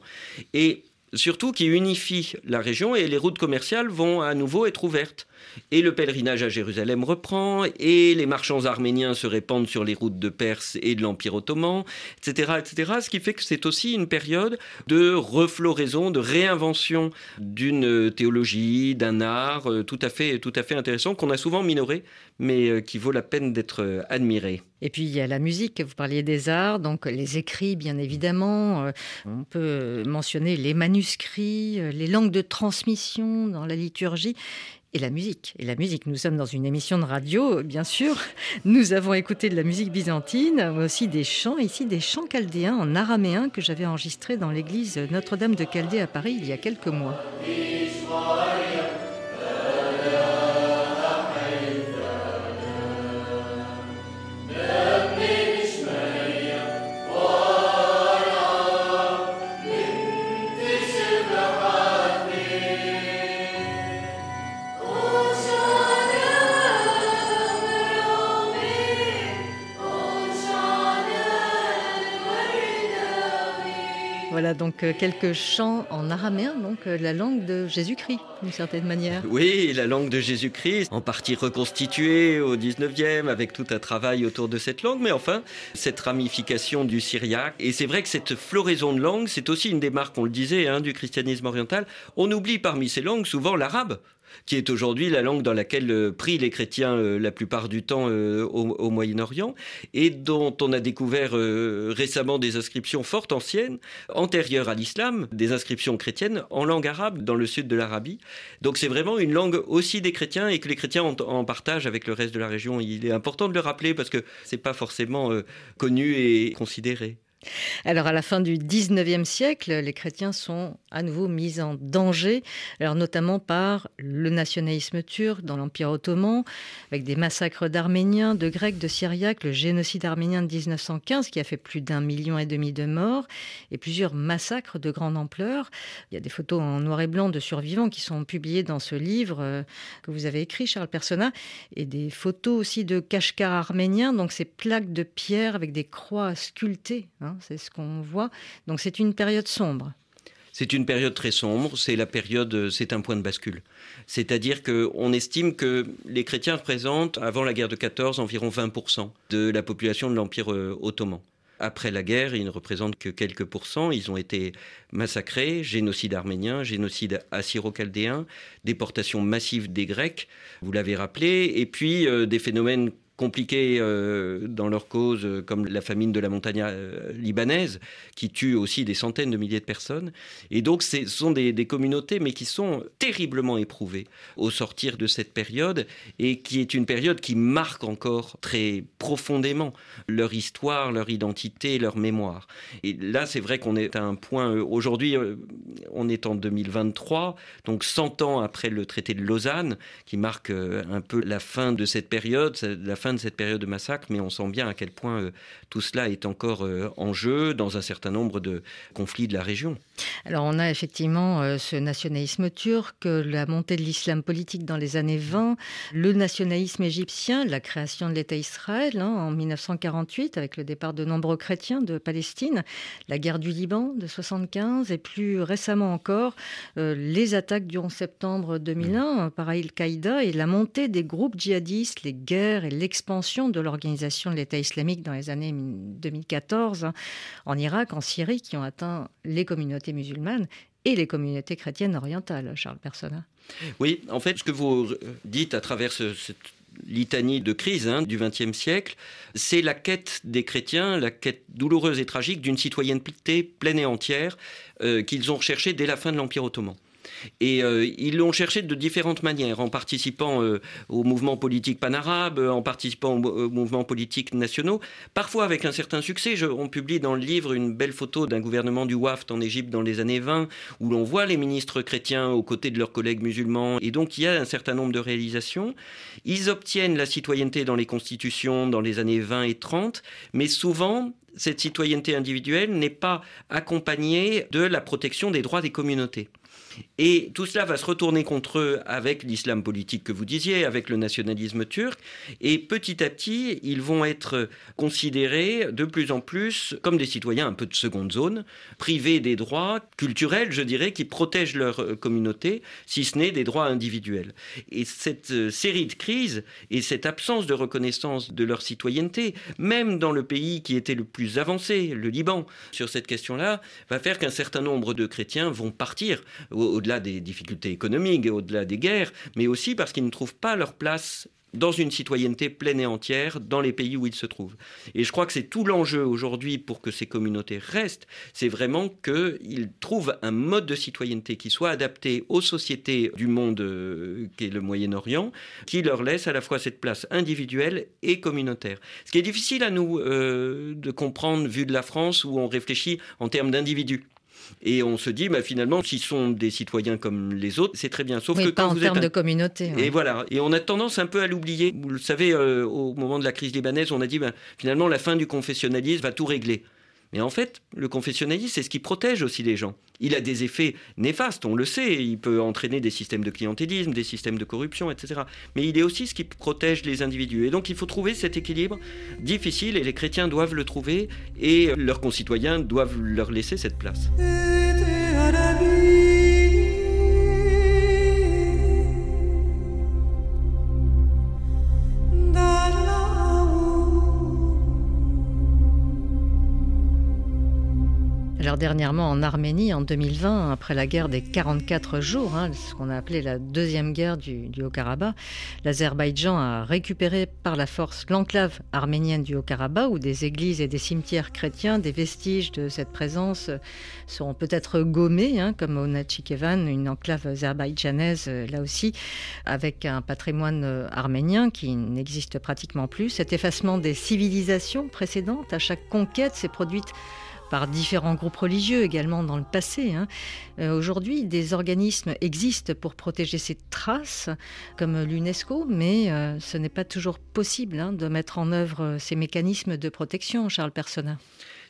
[SPEAKER 2] Et surtout qui unifie la région et les routes commerciales vont à nouveau être ouvertes et le pèlerinage à Jérusalem reprend, et les marchands arméniens se répandent sur les routes de Perse et de l'Empire ottoman, etc., etc. Ce qui fait que c'est aussi une période de refloraison, de réinvention d'une théologie, d'un art euh, tout à fait, tout à fait intéressant qu'on a souvent minoré, mais euh, qui vaut la peine d'être euh, admiré.
[SPEAKER 1] Et puis il y a la musique, vous parliez des arts, donc les écrits bien évidemment. On peut mentionner les manuscrits, les langues de transmission dans la liturgie et la musique. Et la musique, nous sommes dans une émission de radio, bien sûr. Nous avons écouté de la musique byzantine, aussi des chants, ici des chants chaldéens en araméen que j'avais enregistrés dans l'église Notre-Dame de Chaldée à Paris il y a quelques mois. Donc euh, quelques chants en araméen, donc euh, la langue de Jésus-Christ, d'une certaine manière.
[SPEAKER 2] Oui, la langue de Jésus-Christ, en partie reconstituée au 19e avec tout un travail autour de cette langue, mais enfin, cette ramification du syriaque. Et c'est vrai que cette floraison de langues, c'est aussi une des marques, on le disait, hein, du christianisme oriental. On oublie parmi ces langues souvent l'arabe qui est aujourd'hui la langue dans laquelle euh, prient les chrétiens euh, la plupart du temps euh, au, Moyen-Orient, et dont on a découvert récemment des inscriptions fort anciennes, antérieures à l'islam, des inscriptions chrétiennes en langue arabe dans le sud de l'Arabie. Donc c'est vraiment une langue aussi des chrétiens et que les chrétiens ont en partage avec le reste de la région. Il est important de le rappeler parce que c'est pas forcément connu et considéré.
[SPEAKER 1] Alors à la fin du 19e siècle, les chrétiens sont à nouveau mis en danger, alors notamment par le nationalisme turc dans l'Empire ottoman, avec des massacres d'Arméniens, de Grecs, de Syriaques, le génocide arménien de 1915 qui a fait plus d'un million et demi de morts, et plusieurs massacres de grande ampleur. Il y a des photos en noir et blanc de survivants qui sont publiées dans ce livre euh, que vous avez écrit, Charles Persona, et des photos aussi de kashkars arméniens, donc ces plaques de pierre avec des croix sculptées. Hein, Hein, c'est ce qu'on voit. Donc c'est une période sombre.
[SPEAKER 2] C'est une période très sombre, c'est la période, c'est un point de bascule. C'est-à-dire qu'on estime que les chrétiens représentent, avant la guerre de 14, environ 20% de la population de l'Empire euh, ottoman. Après la guerre, ils ne représentent que quelques pourcents. Ils ont été massacrés, génocide arménien, génocide assyro-chaldéen, déportation massive des Grecs, vous l'avez rappelé, et puis euh, des phénomènes compliquées dans leur cause, comme la famine de la montagne libanaise, qui tue aussi des centaines de milliers de personnes. Et donc, ce sont des, communautés, mais qui sont terriblement éprouvées au sortir de cette période, et qui est une période qui marque encore très profondément leur histoire, leur identité, leur mémoire. Et là, c'est vrai qu'on est à un point, aujourd'hui, on est en 2023, donc 100 ans après le traité de Lausanne, qui marque euh, un peu la fin de cette période, la fin de cette période de massacre, mais on sent bien à quel point euh, tout cela est encore euh, en jeu dans un certain nombre de conflits de la région.
[SPEAKER 1] Alors on a effectivement ce nationalisme turc, la montée de l'islam politique dans les années 20, le nationalisme égyptien, la création de l'État Israël hein, en 1948 avec le départ de nombreux chrétiens de Palestine, la guerre du Liban de 75 et plus récemment encore les attaques du 11 septembre 2001 par Al-Qaïda et la montée des groupes djihadistes, les guerres et l'expansion de l'organisation de l'État islamique dans les années 2014 hein, en Irak, en Syrie, qui ont atteint les communautés musulmanes et les communautés chrétiennes orientales, Charles Persona.
[SPEAKER 2] Oui, en fait, ce que vous dites à travers cette litanie de crise hein, du XXe siècle, c'est la quête des chrétiens, la quête douloureuse et tragique d'une citoyenneté pleine et entière euh, qu'ils ont recherchée dès la fin de l'Empire ottoman. Et euh, ils l'ont cherché de différentes manières, en participant euh, aux mouvements politiques panarabes, en participant aux, mouvements politiques nationaux, parfois avec un certain succès. on publie dans le livre une belle photo d'un gouvernement du WAFT en Égypte dans les années 20, où l'on voit les ministres chrétiens aux côtés de leurs collègues musulmans. Et donc il y a un certain nombre de réalisations. Ils obtiennent la citoyenneté dans les constitutions dans les années 20 et 30, mais souvent cette citoyenneté individuelle n'est pas accompagnée de la protection des droits des communautés. Et tout cela va se retourner contre eux avec l'islam politique que vous disiez, avec le nationalisme turc. Et petit à petit, ils vont être considérés de plus en plus comme des citoyens un peu de seconde zone, privés des droits culturels, je dirais, qui protègent leur communauté, si ce n'est des droits individuels. Et cette euh, série de crises et cette absence de reconnaissance de leur citoyenneté, même dans le pays qui était le plus avancé, le Liban, sur cette question-là, va faire qu'un certain nombre de chrétiens vont partir au-delà des difficultés économiques, au-delà des guerres, mais aussi parce qu'ils ne trouvent pas leur place dans une citoyenneté pleine et entière dans les pays où ils se trouvent. Et je crois que c'est tout l'enjeu aujourd'hui pour que ces communautés restent, c'est vraiment qu'ils trouvent un mode de citoyenneté qui soit adapté aux sociétés du monde euh, qui est le Moyen-Orient, qui leur laisse à la fois cette place individuelle et communautaire. Ce qui est difficile à nous euh, de comprendre vu de la France où on réfléchit en termes d'individus. Et on se dit, bah, finalement, s'ils sont des citoyens comme les autres, c'est très bien.
[SPEAKER 1] Sauf que pas en termes de communauté.
[SPEAKER 2] Et voilà. Et on a tendance un peu à l'oublier. Vous le savez, euh, au moment de la crise libanaise, on a dit, bah, finalement, la fin du confessionnalisme va tout régler. Mais en fait, le confessionnalisme, c'est ce qui protège aussi les gens. Il a des effets néfastes, on le sait. Il peut entraîner des systèmes de clientélisme, des systèmes de corruption, etc. Mais il est aussi ce qui protège les individus. Et donc, il faut trouver cet équilibre difficile et les chrétiens doivent le trouver et leurs concitoyens doivent leur laisser cette place.
[SPEAKER 1] Dernièrement en Arménie, en 2020, après la guerre des 44 jours, hein, ce qu'on a appelé la deuxième guerre du, Haut-Karabakh, l'Azerbaïdjan a récupéré par la force l'enclave arménienne du Haut-Karabakh, où des églises et des cimetières chrétiens, des vestiges de cette présence seront peut-être gommés, hein, comme au Nachikevan, une enclave azerbaïdjanaise, euh, là aussi, avec un patrimoine euh, arménien qui n'existe pratiquement plus. Cet effacement des civilisations précédentes, à chaque conquête, s'est produite par différents groupes religieux également dans le passé. Hein. Euh, aujourd'hui, des organismes existent pour protéger ces traces, comme l'UNESCO, mais euh, ce n'est pas toujours possible hein, de mettre en œuvre euh, ces mécanismes de protection, Charles Persona.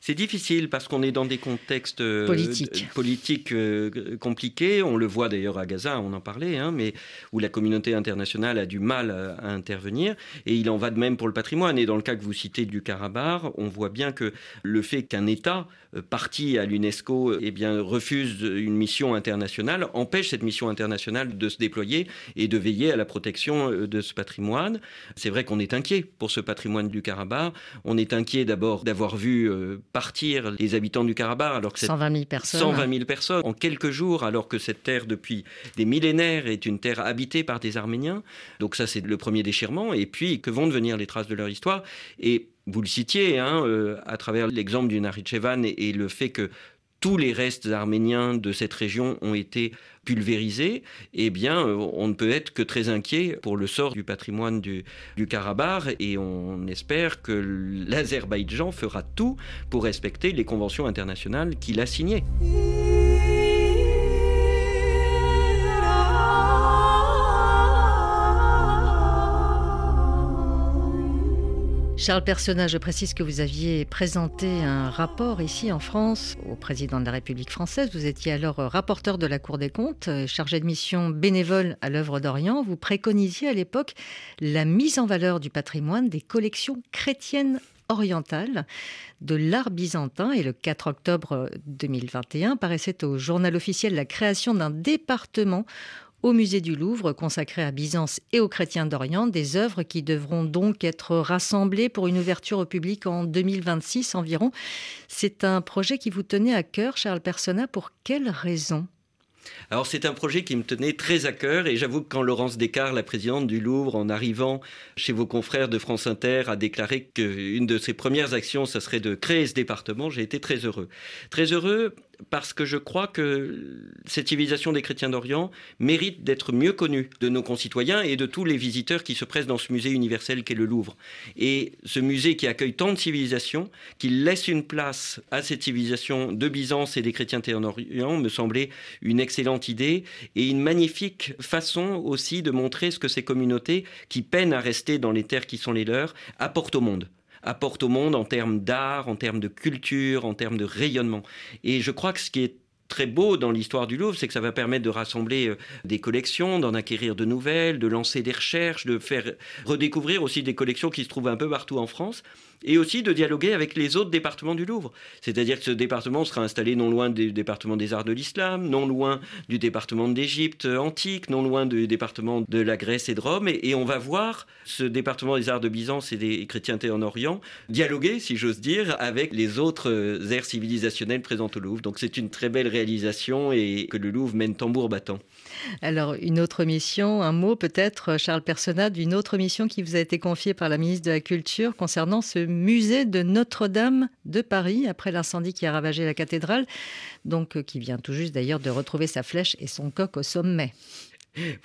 [SPEAKER 2] C'est difficile parce qu'on est dans des contextes euh, politiques, euh, compliqués. On le voit d'ailleurs à Gaza, on en parlait, hein, mais où la communauté internationale a du mal à, intervenir. Et il en va de même pour le patrimoine. Et dans le cas que vous citez du Karabakh, on voit bien que le fait qu'un État euh, parti à l'UNESCO eh bien, refuse une mission internationale empêche cette mission internationale de se déployer et de veiller à la protection de ce patrimoine. C'est vrai qu'on est inquiet pour ce patrimoine du Karabakh. On est inquiet d'abord d'avoir vu partir les habitants du Karabakh alors que
[SPEAKER 1] 120 000 personnes
[SPEAKER 2] 120 000 personnes en quelques jours alors que cette terre depuis des millénaires est une terre habitée par des Arméniens donc ça c'est le premier déchirement et puis que vont devenir les traces de leur histoire? Et vous le citiez hein, euh, à travers l'exemple du Nakhitchevan et, et le fait que tous les restes arméniens de cette région ont été pulvérisés, eh bien, euh, on ne peut être que très inquiet pour le sort du patrimoine du, du Karabakh et on espère que l'Azerbaïdjan fera tout pour respecter les conventions internationales qu'il a signées.
[SPEAKER 1] Charles Personnage, je précise que vous aviez présenté un rapport ici en France au président de la République française. Vous étiez alors rapporteur de la Cour des comptes, chargé de mission bénévole à l'œuvre d'Orient. Vous préconisiez à l'époque la mise en valeur du patrimoine des collections chrétiennes orientales de l'art byzantin et le 4 octobre 2021 paraissait au journal officiel la création d'un département au musée du Louvre consacré à Byzance et aux chrétiens d'Orient, des œuvres qui devront donc être rassemblées pour une ouverture au public en 2026 environ. C'est un projet qui vous tenait à cœur, Charles Persona, pour quelles raisons
[SPEAKER 2] alors c'est un projet qui me tenait très à cœur et j'avoue que quand Laurence Descartes, la présidente du Louvre, en arrivant chez vos confrères de France Inter, a déclaré qu'une de ses premières actions, ce serait de créer ce département, j'ai été très heureux. Très heureux parce que je crois que cette civilisation des chrétiens d'Orient mérite d'être mieux connue de nos concitoyens et de tous les visiteurs qui se pressent dans ce musée universel qu'est le Louvre. Et ce musée qui accueille tant de civilisations, qui laisse une place à cette civilisation de Byzance et des chrétiens en Orient, me semblait une excellente idée et une magnifique façon aussi de montrer ce que ces communautés, qui peinent à rester dans les terres qui sont les leurs, apportent au monde apporte au monde en termes d'art, en termes de culture, en termes de rayonnement. Et je crois que ce qui est très beau dans l'histoire du Louvre, c'est que ça va permettre de rassembler euh, des collections, d'en acquérir de nouvelles, de lancer des recherches, de faire redécouvrir aussi des collections qui se trouvent un peu partout en France et aussi de dialoguer avec les autres départements du Louvre. C'est-à-dire que ce département sera installé non loin du département des arts de l'islam, non loin du département d'Égypte antique, non loin du département de la Grèce et de Rome, et, on va voir ce département des arts de Byzance et des chrétientés en Orient dialoguer, si j'ose dire, avec les autres euh, aires civilisationnelles présentes au Louvre. Donc c'est une très belle réalisation et que le Louvre mène tambour battant.
[SPEAKER 1] Alors, une autre mission, un mot peut-être, Charles Personnat, d'une autre mission qui vous a été confiée par la ministre de la Culture concernant ce musée de Notre-Dame de Paris, après l'incendie qui a ravagé la cathédrale, donc euh, qui vient tout juste d'ailleurs de retrouver sa flèche et son coq au sommet.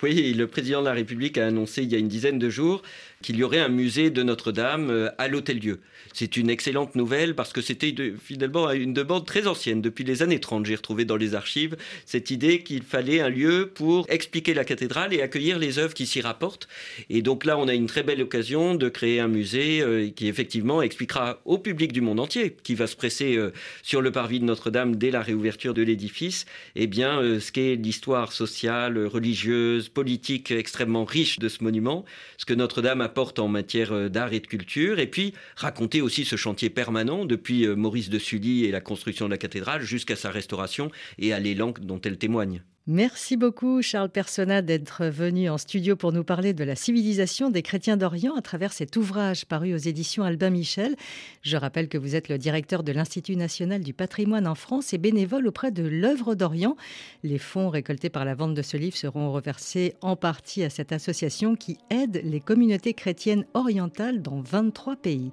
[SPEAKER 2] Oui, le président de la République a annoncé il y a une dizaine de jours qu'il y aurait un musée de Notre-Dame euh, à l'Hôtel-Dieu. C'est une excellente nouvelle parce que c'était finalement une demande très ancienne. Depuis les années 30, j'ai retrouvé dans les archives cette idée qu'il fallait un lieu pour expliquer la cathédrale et accueillir les œuvres qui s'y rapportent. Et donc là, on a une très belle occasion de créer un musée euh, qui effectivement expliquera au public du monde entier, qui va se presser euh, sur le parvis de Notre-Dame dès la réouverture de l'édifice, eh bien, ce qu'est l'histoire sociale, religieuse, politique extrêmement riche de ce monument, ce que Notre-Dame a apporte en matière euh, d'art et de culture, et puis raconter aussi ce chantier permanent depuis euh, Maurice de Sully et la construction de la cathédrale jusqu'à sa restauration et à l'élan dont elle témoigne.
[SPEAKER 1] Merci beaucoup Charles Persona d'être venu en studio pour nous parler de la civilisation des chrétiens d'Orient à travers cet ouvrage paru aux éditions Albin Michel. Je rappelle que vous êtes le directeur de l'Institut national du patrimoine en France et bénévole auprès de l'œuvre d'Orient. Les fonds récoltés par la vente de ce livre seront reversés en partie à cette association qui aide les communautés chrétiennes orientales dans 23 pays.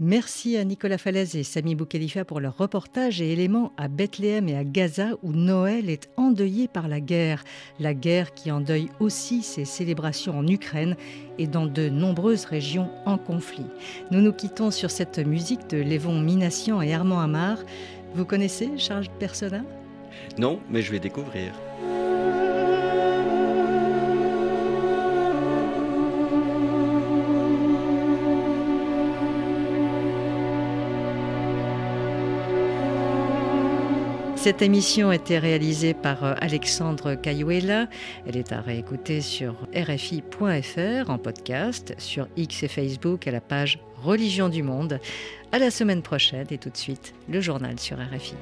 [SPEAKER 1] Merci à Nicolas Falaise et Sami Boukhalifa pour leur reportage et éléments à Bethléem et à Gaza où Noël est endeuillé par la guerre. La guerre qui endeuille aussi ses célébrations en Ukraine et dans de nombreuses régions en conflit. Nous nous quittons sur cette musique de Lévon Minassian et Armand Amar. Vous connaissez Charles Persona?
[SPEAKER 2] Non, mais je vais découvrir.
[SPEAKER 1] Cette émission a été réalisée par euh, Alexandre Cayuela. Elle est à réécouter sur rfi.fr en podcast, sur X et Facebook à la page Religion du Monde. À la semaine prochaine et tout de suite, le journal sur RFI.